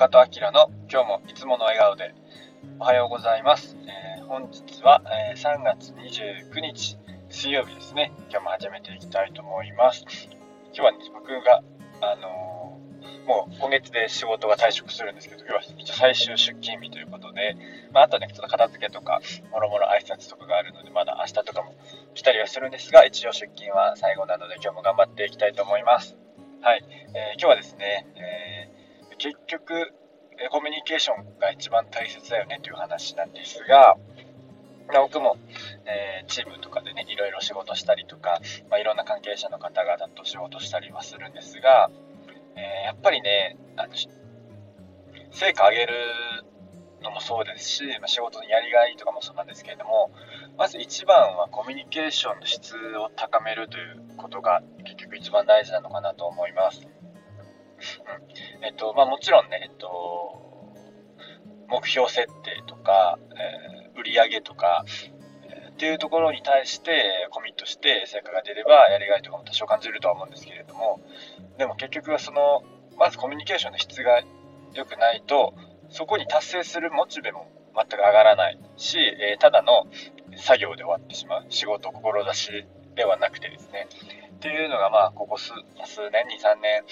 中戸明の今日もいつもの笑顔でおはようございます。えー、本日は、えー、3月29日水曜日ですね。今日も始めていきたいと思います。今日は、ね、僕が、あのー、もう今月で仕事が退職するんですけど、今日は一応最終出勤日ということで、まあ、あとね、ちょっと片付けとか、もろもろ挨拶とかがあるので、まだ明日とかも来たりはするんですが、一応出勤は最後なので今日も頑張っていきたいと思います。はい。えー今日はですね、え結局、コミュニケーションが一番大切だよねという話なんですが、僕も、えー、チームとかでね、いろいろ仕事したりとか、まあ、いろんな関係者の方々と仕事したりはするんですが、えー、やっぱりね、あの成果上げるのもそうですし、まあ、仕事のやりがいとかもそうなんですけれども、まず一番はコミュニケーションの質を高めるということが結局一番大事なのかなと思います。えっとまあ、もちろんね、えっと、目標設定とか、えー、売上とか、えー、っていうところに対してコミットして成果が出ればやりがいとかも多少感じるとは思うんですけれどもでも結局はそのまずコミュニケーションの質が良くないとそこに達成するモチベも全く上がらないし、えー、ただの作業で終わってしまう仕事志ではなくてですね。っていうのがまあここ数数年23年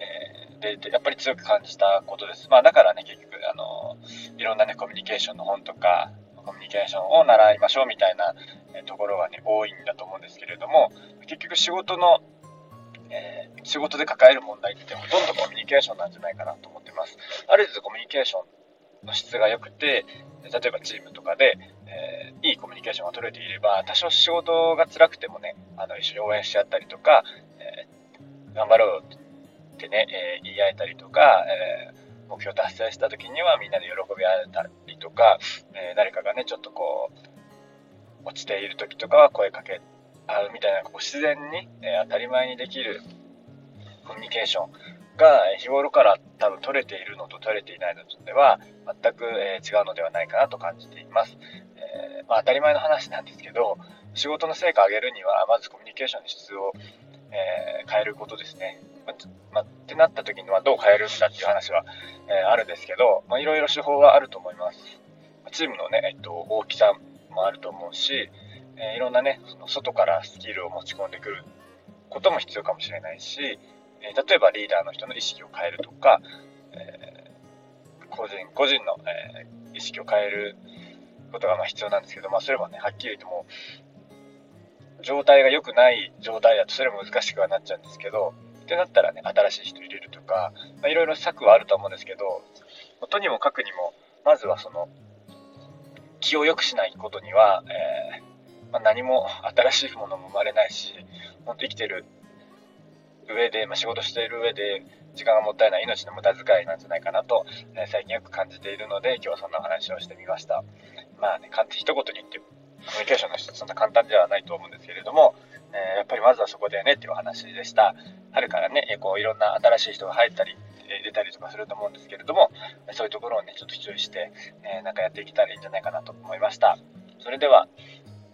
えー、でやっぱり強く感じたことです。まあ、だからね、結局、あの、いろんなね、コミュニケーションの本とか、コミュニケーションを習いましょうみたいな、ところがね、多いんだと思うんですけれども、結局仕事の、えー、仕事で抱える問題ってほとんどコミュニケーションなんじゃないかなと思ってます。ある程度コミュニケーションの質が良くて、例えばチームとかで、えー、いいコミュニケーションが取れていれば、多少仕事が辛くてもね、あの一緒に応援し合ったりとか、えー、頑張ろうってね、え、言い合えたりとか、え、目標達成した時にはみんなで喜び合えたりとか、え、誰かがね、ちょっとこう、落ちている時とかは声かけ合うみたいな、こう自然に、え当たり前にできるコミュニケーションが日頃から多分取れているのと取れていないのでは全く、え違うのではないかなと感じています。えまあ、当たり前の話なんですけど、仕事の成果を上げるには、まずコミュニケーションの質を、え変えることですね。まあ、ってなった時にはどう変えるんだっていう話は、えー、あるんですけど、まあ、いろいろ手法はあると思います。チームのね、えっと、大きさもあると思うし、えー、いろんなね、その外からスキルを持ち込んでくることも必要かもしれないし、えー、例えばリーダーの人の意識を変えるとか、え個人個人の、え意識を変えることがま必要なんですけど、まあ、それはね、はっきりとも、状態が良くない状態だとそれも難しくはなっちゃうんですけど、ってなったらね、新しい人入れるとか、まあ、いろいろ策はあると思うんですけど、とにもかくにも、まずはその、気を良くしないことには、えー、まあ、何も新しいものも生まれないし、本当生きてる上で、まあ、仕事している上で、時間がもったいない命の無駄遣いなんじゃないかなと、えー、最近よく感じているので、今日はそんな話をしてみました。まあね、一言に言って、コミュニケーションの人そんな簡単ではないと思うんですけれども、え、やっぱりまずはそこだよねっていうお話でした。春からね、こういろんな新しい人が入ったり、出たりとかすると思うんですけれども、そういうところをね、ちょっと注意して、えー、なんかやっていけたらいいんじゃないかなと思いました。それでは、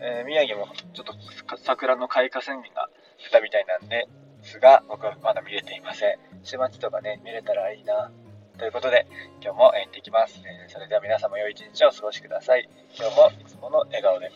えー、宮城もちょっと桜の開花宣言が出たみたいなんですが、僕はまだ見れていません。週末とかね、見れたらいいな。ということで、今日も行ってきます。え、それでは皆様良い一日をお過ごしください。今日もいつもの笑顔で。